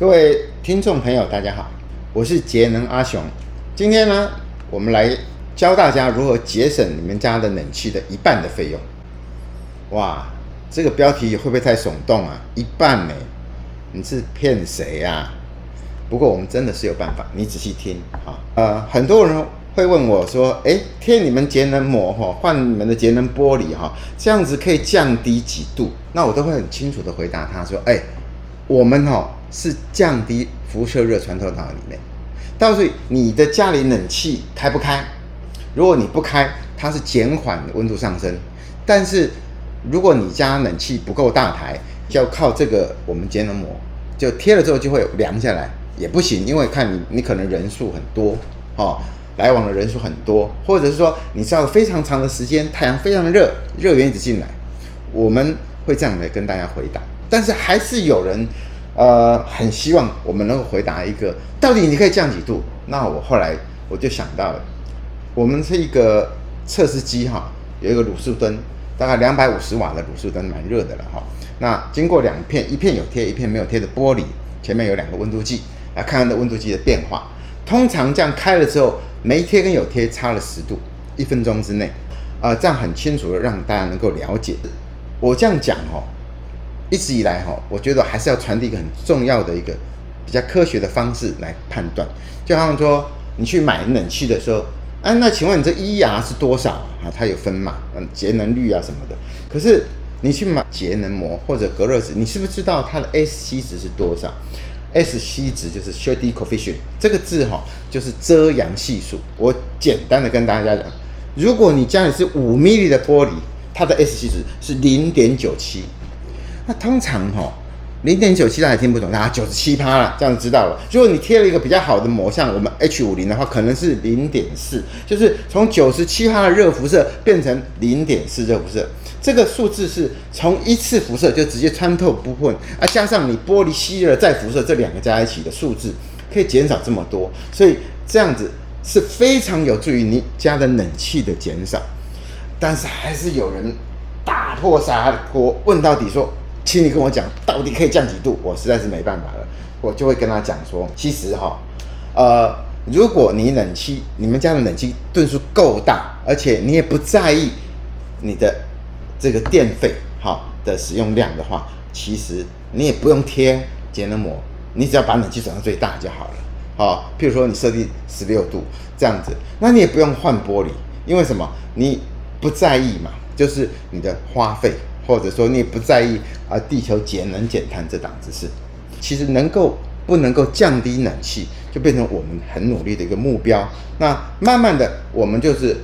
各位听众朋友，大家好，我是节能阿雄。今天呢，我们来教大家如何节省你们家的冷气的一半的费用。哇，这个标题会不会太耸动啊？一半呢？你是骗谁呀？不过我们真的是有办法，你仔细听啊。呃，很多人会问我说：“诶，贴你们节能膜哈，换你们的节能玻璃哈，这样子可以降低几度？”那我都会很清楚的回答他说：“诶，我们哈。”是降低辐射热穿透到里面，到时候你的家里冷气开不开？如果你不开，它是减缓温度上升。但是如果你家冷气不够大台，就要靠这个我们节能膜，就贴了之后就会凉下来，也不行，因为看你你可能人数很多，哦，来往的人数很多，或者是说你知道非常长的时间，太阳非常热，热源一直进来，我们会这样来跟大家回答。但是还是有人。呃，很希望我们能够回答一个，到底你可以降几度？那我后来我就想到了，我们是一个测试机哈，有一个卤素灯，大概两百五十瓦的卤素灯，蛮热的了哈。那经过两片，一片有贴，一片没有贴的玻璃，前面有两个温度计，来看看这温度计的变化。通常这样开了之后，没贴跟有贴差了十度，一分钟之内，呃，这样很清楚的让大家能够了解。我这样讲哦。一直以来哈，我觉得还是要传递一个很重要的一个比较科学的方式来判断。就好像说，你去买冷气的时候，啊，那请问你这一 R 是多少啊？它有分嘛？嗯，节能率啊什么的。可是你去买节能膜或者隔热纸，你是不是知道它的 SC 值是多少？SC 值就是 Shady Coefficient，这个字哈就是遮阳系数。我简单的跟大家讲，如果你家里是五 mm 的玻璃，它的 SC 值是零点九七。那通常哈，零点九七大家听不懂，大家九十七趴了，这样知道了。如果你贴了一个比较好的膜，像我们 H 五零的话，可能是零点四，就是从九十七趴的热辐射变成零点四热辐射。这个数字是从一次辐射就直接穿透部分，啊，加上你玻璃吸热再辐射这两个加一起的数字，可以减少这么多。所以这样子是非常有助于你家的冷气的减少。但是还是有人打破砂锅问到底说。请你跟我讲，到底可以降几度？我实在是没办法了，我就会跟他讲说，其实哈，呃，如果你冷气，你们家的冷气吨数够大，而且你也不在意你的这个电费哈的使用量的话，其实你也不用贴节能膜，你只要把冷气转到最大就好了。好，譬如说你设定十六度这样子，那你也不用换玻璃，因为什么？你不在意嘛，就是你的花费。或者说你也不在意啊，地球节能减碳这档子事，其实能够不能够降低冷气，就变成我们很努力的一个目标。那慢慢的，我们就是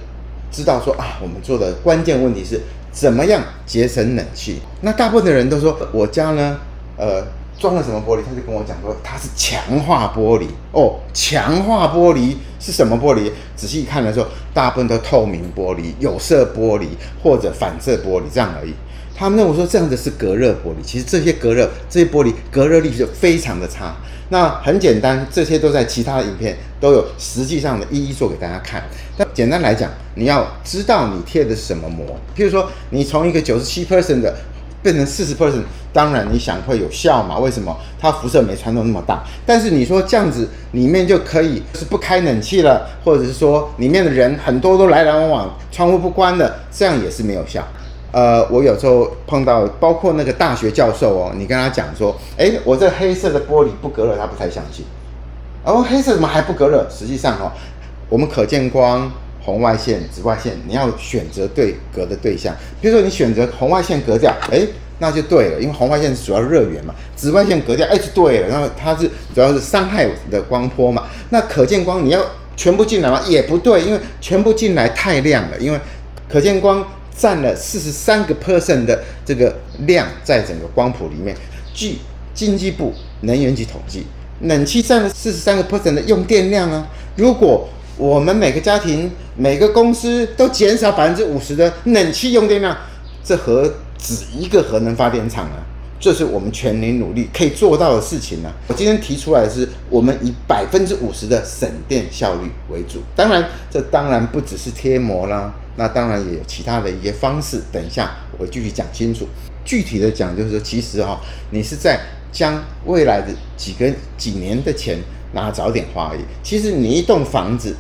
知道说啊，我们做的关键问题是怎么样节省冷气。那大部分的人都说我家呢，呃。装了什么玻璃？他就跟我讲说，它是强化玻璃哦。强化玻璃是什么玻璃？仔细看的时候，大部分都透明玻璃、有色玻璃或者反射玻璃这样而已。他们认为说这样子是隔热玻璃，其实这些隔热这些玻璃隔热力就非常的差。那很简单，这些都在其他的影片都有实际上的一一做给大家看。但简单来讲，你要知道你贴的是什么膜。譬如说，你从一个九十七 percent 的。变成四十 percent，当然你想会有效嘛？为什么？它辐射没穿透那么大。但是你说这样子里面就可以是不开冷气了，或者是说里面的人很多都来来往往，窗户不关的，这样也是没有效。呃，我有时候碰到，包括那个大学教授哦，你跟他讲说，诶，我这黑色的玻璃不隔热，他不太相信。哦，黑色怎么还不隔热？实际上哦，我们可见光。红外线、紫外线，你要选择对隔的对象。比如说，你选择红外线隔掉，哎，那就对了，因为红外线是主要热源嘛。紫外线隔掉，哎，就对了，然后它是主要是伤害的光波嘛。那可见光你要全部进来吗？也不对，因为全部进来太亮了，因为可见光占了四十三个 percent 的这个量在整个光谱里面。据经济部能源局统计，冷气占了四十三个 percent 的用电量啊。如果我们每个家庭、每个公司都减少百分之五十的冷气用电量，这何止一个核能发电厂啊？这是我们全年努力可以做到的事情呢、啊。我今天提出来的是，我们以百分之五十的省电效率为主。当然，这当然不只是贴膜啦，那当然也有其他的一些方式。等一下我会继续讲清楚。具体的讲，就是说，其实哈、哦，你是在将未来的几个几年的钱拿早点花而已。其实你一栋房子，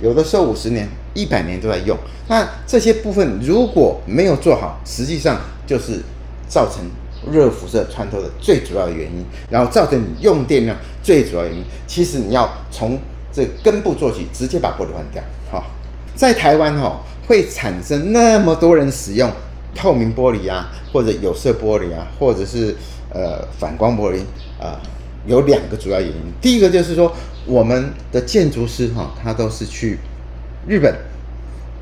有的时候五十年、一百年都在用，那这些部分如果没有做好，实际上就是造成热辐射穿透的最主要的原因，然后造成你用电量最主要原因。其实你要从这根部做起，直接把玻璃换掉。好，在台湾哈会产生那么多人使用透明玻璃啊，或者有色玻璃啊，或者是呃反光玻璃啊，有两个主要原因。第一个就是说，我们的建筑师哈，他都是去日本、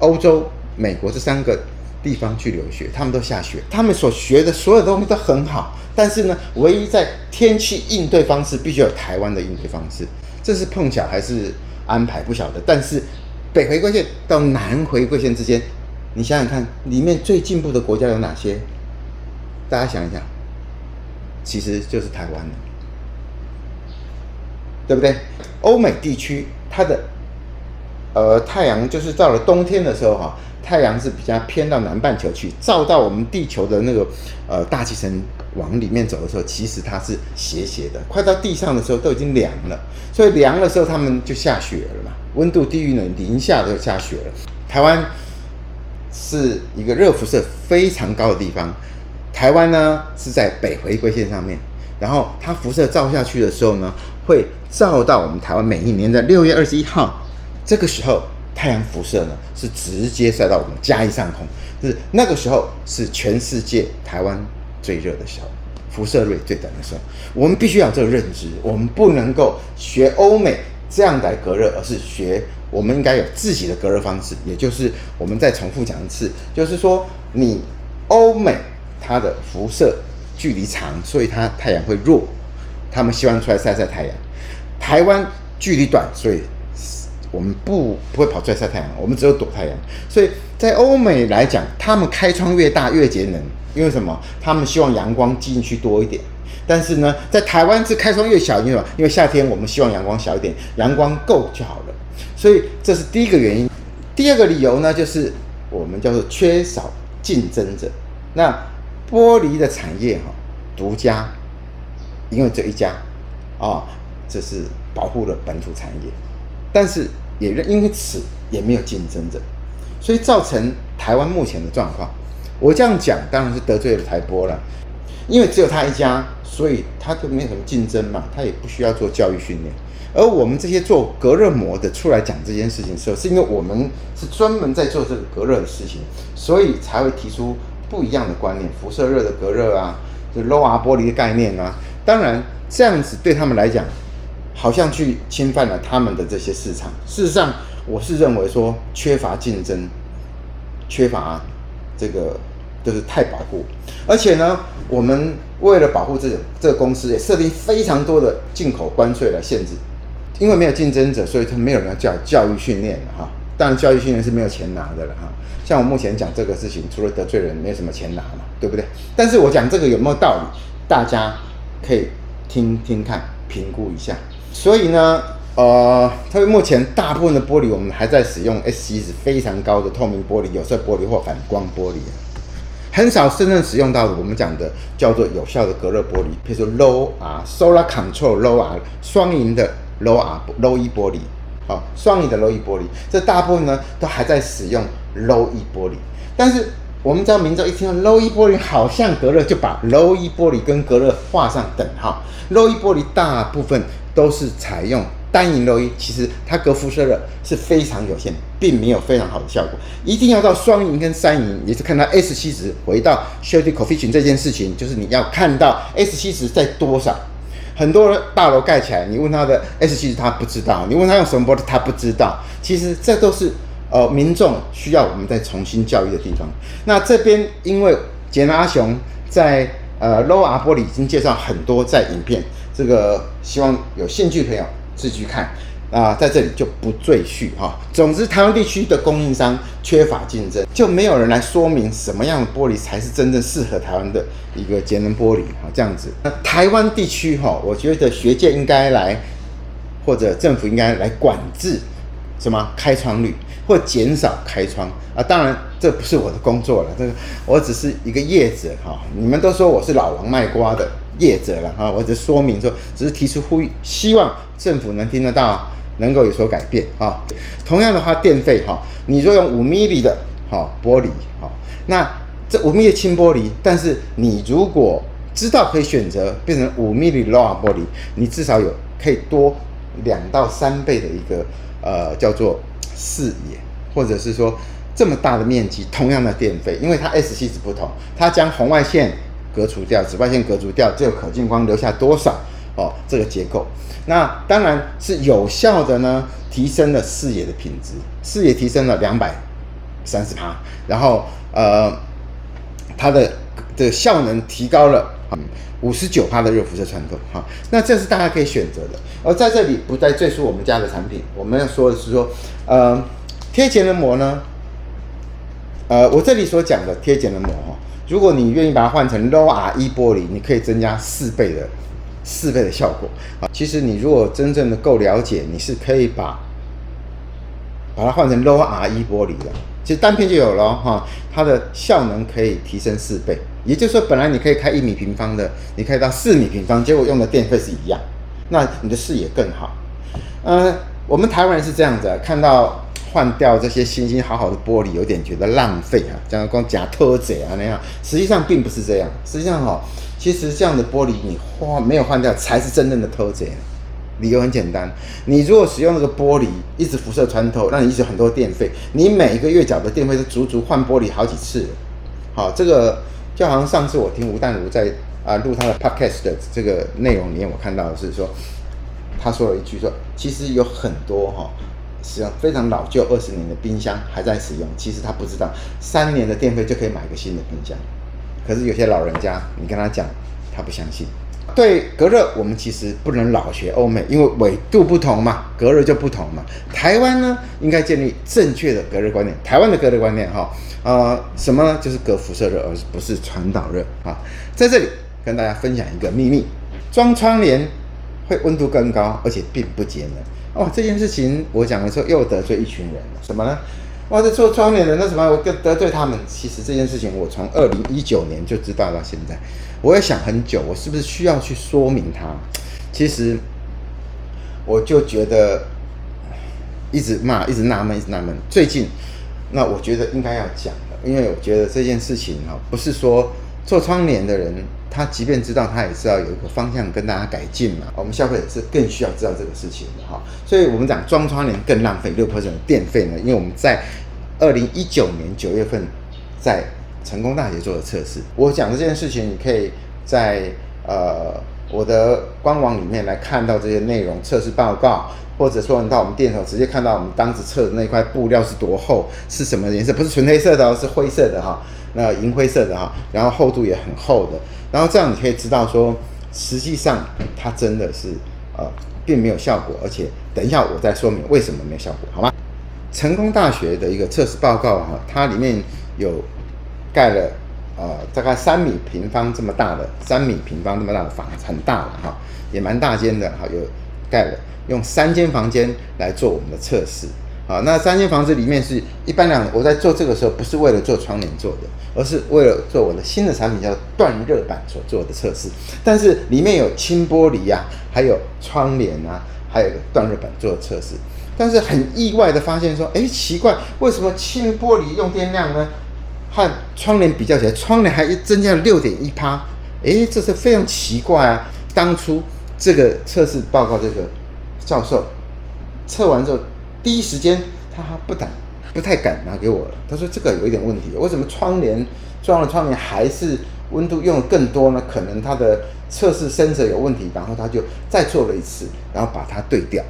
欧洲、美国这三个地方去留学，他们都下学，他们所学的所有东西都很好，但是呢，唯一在天气应对方式必须有台湾的应对方式，这是碰巧还是安排不晓得。但是北回归线到南回归线之间，你想想看，里面最进步的国家有哪些？大家想一想，其实就是台湾，对不对？欧美地区它的呃太阳就是到了冬天的时候哈。太阳是比较偏到南半球去，照到我们地球的那个呃大气层往里面走的时候，其实它是斜斜的，快到地上的时候都已经凉了，所以凉的时候他们就下雪了嘛，温度低于呢零下就下雪了。台湾是一个热辐射非常高的地方，台湾呢是在北回归线上面，然后它辐射照下去的时候呢，会照到我们台湾每一年的六月二十一号，这个时候。太阳辐射呢，是直接晒到我们嘉义上空，就是那个时候是全世界台湾最热的时候，辐射率最短的时候。我们必须要有这个认知，我们不能够学欧美这样来隔热，而是学我们应该有自己的隔热方式。也就是我们再重复讲一次，就是说你欧美它的辐射距离长，所以它太阳会弱，他们希望出来晒晒太阳。台湾距离短，所以。我们不不会跑出来晒太阳，我们只有躲太阳。所以在欧美来讲，他们开窗越大越节能，因为什么？他们希望阳光进去多一点。但是呢，在台湾是开窗越小，因为什么？因为夏天我们希望阳光小一点，阳光够就好了。所以这是第一个原因。第二个理由呢，就是我们叫做缺少竞争者。那玻璃的产业哈，独家，因为这一家啊，这是保护了本土产业。但是也因为此也没有竞争者，所以造成台湾目前的状况。我这样讲当然是得罪了台玻了，因为只有他一家，所以他就没有什么竞争嘛，他也不需要做教育训练。而我们这些做隔热膜的出来讲这件事情的时候，是因为我们是专门在做这个隔热的事情，所以才会提出不一样的观念，辐射热的隔热啊，就 Low R 玻璃的概念啊。当然这样子对他们来讲。好像去侵犯了他们的这些市场。事实上，我是认为说缺乏竞争，缺乏这个就是太保护。而且呢，我们为了保护这个这个公司，也设定非常多的进口关税来限制。因为没有竞争者，所以他没有人要教教育训练哈。当然，教育训练是没有钱拿的了哈。像我目前讲这个事情，除了得罪人，没有什么钱拿嘛，对不对？但是我讲这个有没有道理？大家可以听听看，评估一下。所以呢，呃，它目前大部分的玻璃，我们还在使用 SC 值非常高的透明玻璃、有色玻璃或反光玻璃，很少真正使用到。我们讲的叫做有效的隔热玻璃，比如说 Low 啊 Solar Control Low 啊双银的 Low R Low E 玻璃，好，双银的 Low E 玻璃，这大部分呢都还在使用 Low E 玻璃。但是我们知道民众一听到 Low E 玻璃好像隔热，就把 Low E 玻璃跟隔热画上等号。Low E 玻璃大部分。都是采用单银 Low E，其实它隔辐射热是非常有限，并没有非常好的效果。一定要到双银跟三银，也是看到 S 七值回到 Shielding Coefficient 这件事情，就是你要看到 S 七值在多少。很多大楼盖起来，你问他的 S 七值，他不知道；你问他用什么玻璃，他不知道。其实这都是呃民众需要我们再重新教育的地方。那这边因为杰能阿雄在呃 Low 阿玻璃已经介绍很多在影片。这个希望有兴趣的朋友自己去看啊，在这里就不赘述哈。总之，台湾地区的供应商缺乏竞争，就没有人来说明什么样的玻璃才是真正适合台湾的一个节能玻璃哈。这样子，那台湾地区哈，我觉得学界应该来，或者政府应该来管制什么开窗率，或减少开窗啊。当然，这不是我的工作了，这个我只是一个业者哈。你们都说我是老王卖瓜的业者了哈，我只说明说，只是提出呼吁，希望政府能听得到，能够有所改变啊。同样的话，电费哈，你若用五 mm 的哈玻璃哈，那这五 mm 的轻玻璃，但是你如果知道可以选择变成五 mm low 玻璃，你至少有可以多两到三倍的一个呃叫做视野，或者是说。这么大的面积，同样的电费，因为它 S 系值不同，它将红外线隔除掉，紫外线隔除掉，只有可见光留下多少哦？这个结构，那当然是有效的呢，提升了视野的品质，视野提升了两百三十趴，然后呃，它的的效能提高了五十九趴的热辐射穿透哈，那这是大家可以选择的。而在这里不再赘述我们家的产品，我们要说的是说，呃，贴前的膜呢。呃，我这里所讲的贴减的膜哈，如果你愿意把它换成 Low RE 玻璃，你可以增加四倍的四倍的效果啊。其实你如果真正的够了解，你是可以把把它换成 Low RE 玻璃的，其实单片就有了哈，它的效能可以提升四倍。也就是说，本来你可以开一米平方的，你可以到四米平方，结果用的电费是一样，那你的视野更好。呃，我们台湾人是这样子，看到。换掉这些新新好好的玻璃，有点觉得浪费啊，这样光假偷贼啊那样，实际上并不是这样。实际上哈，其实这样的玻璃你换没有换掉，才是真正的偷贼。理由很简单，你如果使用那个玻璃一直辐射穿透，让你一直很多电费，你每一个月缴的电费是足足换玻璃好几次。好，这个就好像上次我听吴淡如在啊录他的 podcast 的这个内容里面，我看到的是说，他说了一句说，其实有很多哈。使用非常老旧二十年的冰箱还在使用，其实他不知道三年的电费就可以买一个新的冰箱。可是有些老人家，你跟他讲，他不相信。对隔热，我们其实不能老学欧美，因为纬度不同嘛，隔热就不同嘛。台湾呢，应该建立正确的隔热观念。台湾的隔热观念，哈，呃，什么呢？就是隔辐射热，而不是传导热啊。在这里跟大家分享一个秘密：装窗帘会温度更高，而且并不节能。哦，这件事情我讲的时候又得罪一群人了，什么呢？哇，这做窗帘的那什么，我更得罪他们。其实这件事情我从二零一九年就知道到现在，我也想很久，我是不是需要去说明它？其实我就觉得一直骂，一直纳闷，一直纳闷。最近那我觉得应该要讲了，因为我觉得这件事情哈，不是说做窗帘的人。他即便知道，他也知道有一个方向跟大家改进嘛。我们消费者是更需要知道这个事情的哈。所以我们讲装窗帘更浪费六 percent 的电费呢，因为我们在二零一九年九月份在成功大学做的测试。我讲这件事情，你可以在呃我的官网里面来看到这些内容测试报告，或者说你到我们店头直接看到我们当时测的那块布料是多厚，是什么颜色，不是纯黑色的哦，是灰色的哈，那银灰色的哈，然后厚度也很厚的。然后这样你可以知道说，实际上它真的是呃并没有效果，而且等一下我再说明为什么没有效果，好吗？成功大学的一个测试报告哈，它里面有盖了呃大概三米平方这么大的三米平方这么大的房子，很大了哈，也蛮大间的哈，有盖了用三间房间来做我们的测试。好，那三间房子里面是一般两，我在做这个时候不是为了做窗帘做的，而是为了做我的新的产品叫断热板所做的测试。但是里面有轻玻璃呀、啊，还有窗帘啊，还有个断热板做的测试。但是很意外的发现说，哎，奇怪，为什么轻玻璃用电量呢和窗帘比较起来，窗帘还增加了六点一趴？哎，这是非常奇怪啊！当初这个测试报告这个教授测完之后。第一时间，他不敢，不太敢拿给我了。他说：“这个有一点问题，为什么窗帘装了窗帘还是温度用的更多呢？可能他的测试深者有问题。”然后他就再做了一次，然后把它对掉，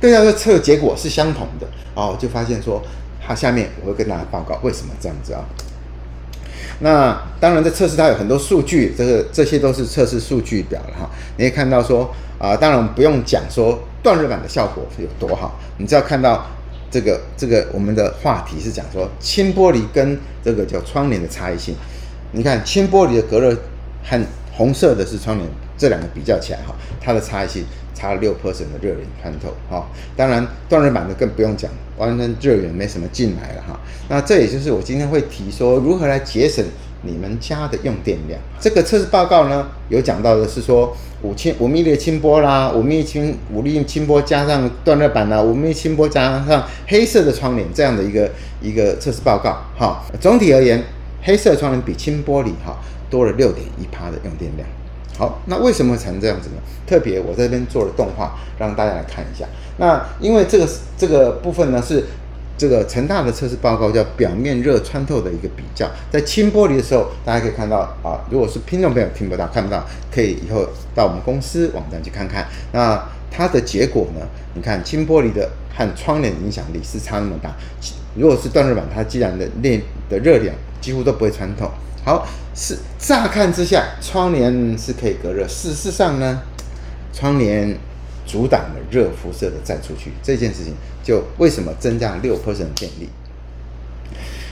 对掉的测结果是相同的。哦，就发现说，他下面我会跟大家报告为什么这样子啊。那当然，在测试它有很多数据，这个这些都是测试数据表了哈。你可以看到说啊、当然我们不用讲说断热板的效果有多好，你只要看到这个这个我们的话题是讲说轻玻璃跟这个叫窗帘的差异性。你看轻玻璃的隔热和红色的是窗帘，这两个比较起来哈，它的差异性差了六 percent 的热源穿透，哈、当然断热板的更不用讲，完全热源没什么进来了哈、那这也就是我今天会提说如何来节省你们家的用电量。这个测试报告呢，有讲到的是说五千五密的轻波啦，五密轻五密轻波加上断热板啦，五密轻波加上黑色的窗帘这样的一个一个测试报告，哈、总体而言，黑色窗帘比轻玻璃哈、多了六点一趴的用电量。好，那为什么会产生这样子呢？特别我这边做了动画，让大家来看一下。那因为这个这个部分呢，是这个成大的测试报告叫表面热穿透的一个比较。在轻玻璃的时候，大家可以看到啊，如果是听众朋友听不到看不到，可以以后到我们公司网站去看看。那它的结果呢？你看轻玻璃的和窗帘的影响力是差那么大。如果是断热板，它既然的热的热量几乎都不会穿透。好，是乍看之下，窗帘是可以隔热。事实上呢，窗帘阻挡了热辐射的再出去。这件事情就为什么增加了六 percent 电力？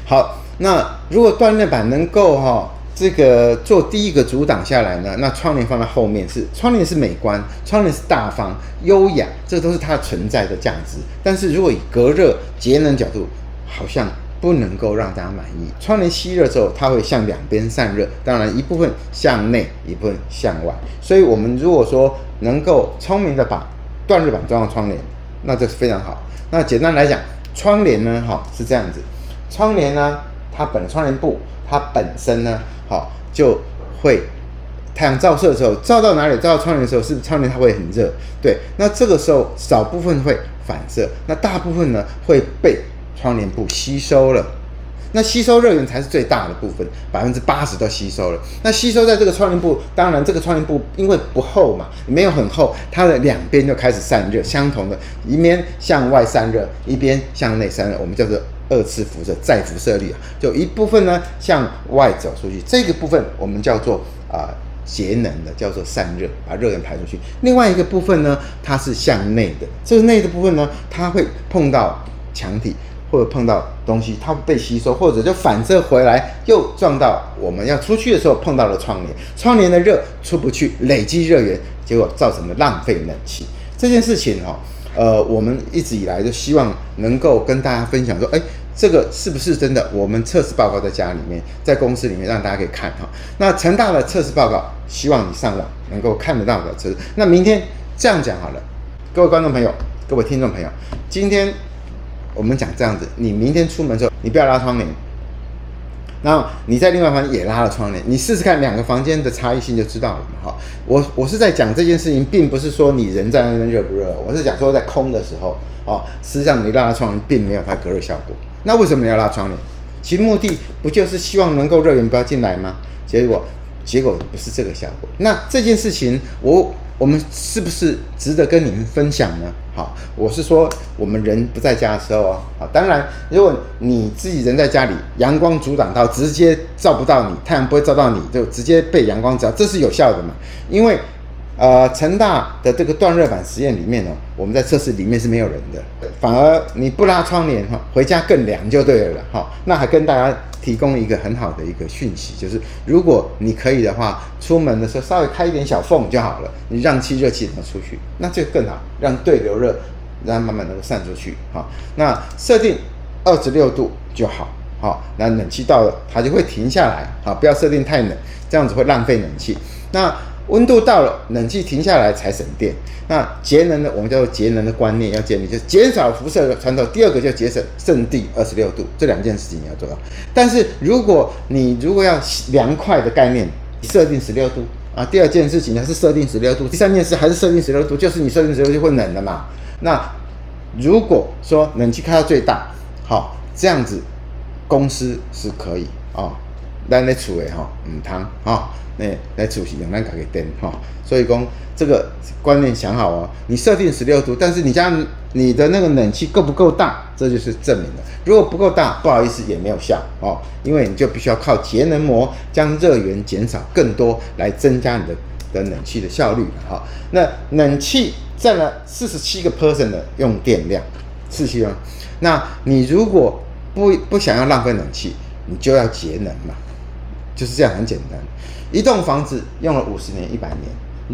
好，那如果断热板能够哈、哦、这个做第一个阻挡下来呢，那窗帘放在后面是窗帘是美观，窗帘是大方优雅，这都是它存在的价值。但是如果以隔热节能角度，好像。不能够让大家满意。窗帘吸热之后，它会向两边散热，当然一部分向内，一部分向外。所以，我们如果说能够聪明的把断热板装到窗帘，那这是非常好。那简单来讲，窗帘呢，哈是这样子。窗帘呢，它本窗帘布，它本身呢，好就会太阳照射的时候，照到哪里？照到窗帘的时候，是不是窗帘它会很热？对。那这个时候少部分会反射，那大部分呢会被。窗帘布吸收了，那吸收热源才是最大的部分，百分之八十都吸收了。那吸收在这个窗帘布，当然这个窗帘布因为不厚嘛，没有很厚，它的两边就开始散热，相同的一面向外散热，一边向内散热，我们叫做二次辐射再辐射率啊，就一部分呢向外走出去，这个部分我们叫做啊、呃、节能的，叫做散热，把热源排出去。另外一个部分呢，它是向内的，这个内的部分呢，它会碰到墙体。或者碰到东西，它被吸收，或者就反射回来，又撞到我们要出去的时候碰到了窗帘，窗帘的热出不去，累积热源，结果造成了浪费冷气。这件事情哦，呃，我们一直以来就希望能够跟大家分享说，哎，这个是不是真的？我们测试报告在家里面，在公司里面让大家可以看哈。那成大的测试报告，希望你上网能够看得到的测试。那明天这样讲好了，各位观众朋友，各位听众朋友，今天。我们讲这样子，你明天出门的时候，你不要拉窗帘，然后你在另外一房间也拉了窗帘，你试试看两个房间的差异性就知道了嘛。哈，我我是在讲这件事情，并不是说你人在那边热不热，我是讲说在空的时候，哦，实际上你拉了窗帘并没有它隔热效果。那为什么要拉窗帘？其目的不就是希望能够热源不要进来吗？结果结果不是这个效果。那这件事情我。我们是不是值得跟你们分享呢？好，我是说我们人不在家的时候啊，好，当然如果你自己人在家里，阳光阻挡到，直接照不到你，太阳不会照到你，就直接被阳光照，这是有效的嘛？因为呃，成大的这个断热板实验里面呢，我们在测试里面是没有人的，反而你不拉窗帘哈，回家更凉就对了，好，那还跟大家。提供一个很好的一个讯息，就是如果你可以的话，出门的时候稍微开一点小缝就好了，你让气热气能出去，那就更好，让对流热，让它慢慢能够散出去。好，那设定二十六度就好，好，那冷气到了它就会停下来，好，不要设定太冷，这样子会浪费冷气。那温度到了，冷气停下来才省电。那节能的，我们叫做节能的观念要建立，就是减少辐射的传导。第二个就节省圣地二十六度，这两件事情你要做到。但是如果你如果要凉快的概念，设定十六度啊。第二件事情呢是设定十六度，第三件事还是设定十六度，就是你设定十六度就会冷的嘛。那如果说冷气开到最大，好，这样子公司是可以啊，咱咧厝的哈，唔通哈。那来主席用咱家己电哈，所以讲这个观念想好哦。你设定十六度，但是你家你的那个冷气够不够大，这就是证明了。如果不够大，不好意思也没有效哦，因为你就必须要靠节能膜将热源减少更多，来增加你的的冷气的效率哈。那冷气占了四十七个 percent 的用电量，四七哦。那你如果不不想要浪费冷气，你就要节能嘛，就是这样很简单。一栋房子用了五十年、一百年，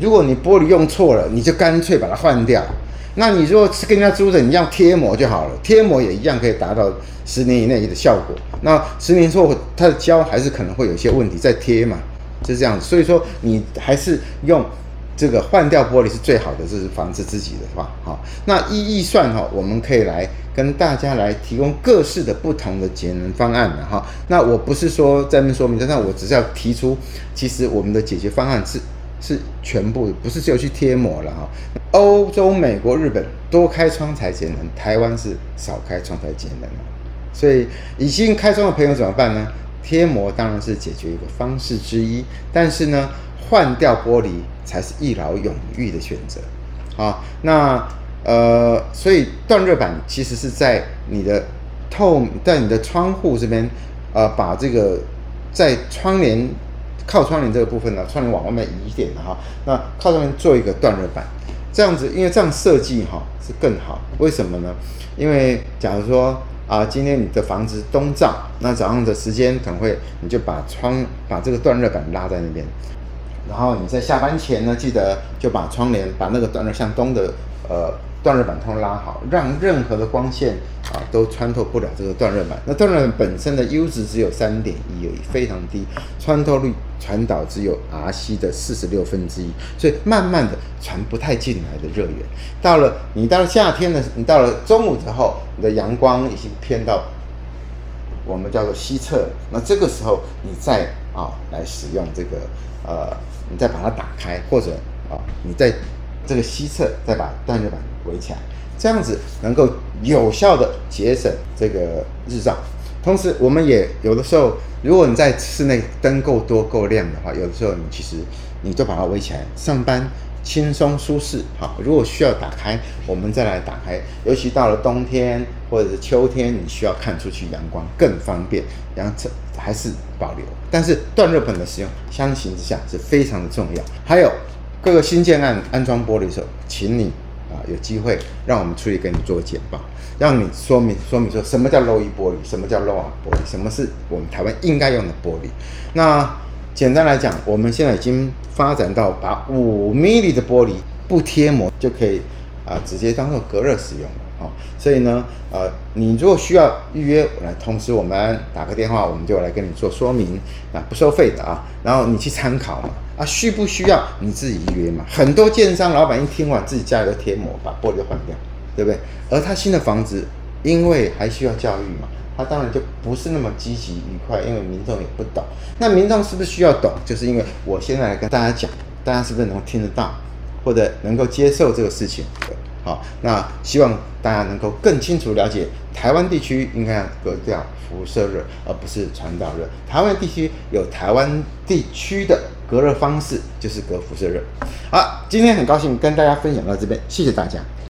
如果你玻璃用错了，你就干脆把它换掉。那你如果是跟人家租的，你要贴膜就好了，贴膜也一样可以达到十年以内的效果。那十年之后，它的胶还是可能会有一些问题，再贴嘛，就是这样子。所以说，你还是用这个换掉玻璃是最好的，这是防止自己的话。好，那依预算哈，我们可以来跟大家来提供各式的不同的节能方案的哈。那我不是说在那说明，但我只是要提出，其实我们的解决方案是。是全部，不是只有去贴膜了哈。欧洲、美国、日本多开窗才节能，台湾是少开窗才节能。所以已经开窗的朋友怎么办呢？贴膜当然是解决一个方式之一，但是呢，换掉玻璃才是一劳永逸的选择。好，那呃，所以断热板其实是在你的透，在你的窗户这边，呃，把这个在窗帘。靠窗帘这个部分呢，窗帘往外面移一点的哈，那靠上面做一个断热板，这样子，因为这样设计哈是更好。为什么呢？因为假如说啊，今天你的房子东照，那早上的时间可能会，你就把窗把这个断热板拉在那边，然后你在下班前呢，记得就把窗帘把那个断热向东的呃。断热板通拉好，让任何的光线啊都穿透不了这个断热板。那断热板本身的 U 值只有三点一而已，非常低，穿透率传导只有 RC 的四十六分之一，所以慢慢的传不太进来的热源。到了你到了夏天的，你到了中午之后，你的阳光已经偏到我们叫做西侧，那这个时候你再啊来使用这个呃，你再把它打开，或者啊你在这个西侧再把断热板。围起来，这样子能够有效的节省这个日照。同时，我们也有的时候，如果你在室内灯够多够亮的话，有的时候你其实你就把它围起来，上班轻松舒适。好，如果需要打开，我们再来打开。尤其到了冬天或者是秋天，你需要看出去阳光更方便，然后这还是保留。但是断热板的使用，相形之下是非常的重要。还有各个新建案安装玻璃的时候，请你。啊，有机会让我们出去给你做简报，让你说明说明说什么叫 Low E 玻璃，什么叫 Low R 玻璃，什么是我们台湾应该用的玻璃。那简单来讲，我们现在已经发展到把五 mm 的玻璃不贴膜就可以啊，直接当做隔热使用了。好，所以呢，呃，你如果需要预约来，同时我们打个电话，我们就来跟你做说明，啊，不收费的啊，然后你去参考嘛，啊，需不需要你自己预约嘛？很多建商老板一听完，自己家里的贴膜，把玻璃换掉，对不对？而他新的房子，因为还需要教育嘛，他当然就不是那么积极愉快，因为民众也不懂。那民众是不是需要懂？就是因为我现在来跟大家讲，大家是不是能听得到，或者能够接受这个事情？好，那希望大家能够更清楚了解台湾地区应该要隔掉辐射热，而不是传导热。台湾地区有台湾地区的隔热方式，就是隔辐射热。好，今天很高兴跟大家分享到这边，谢谢大家。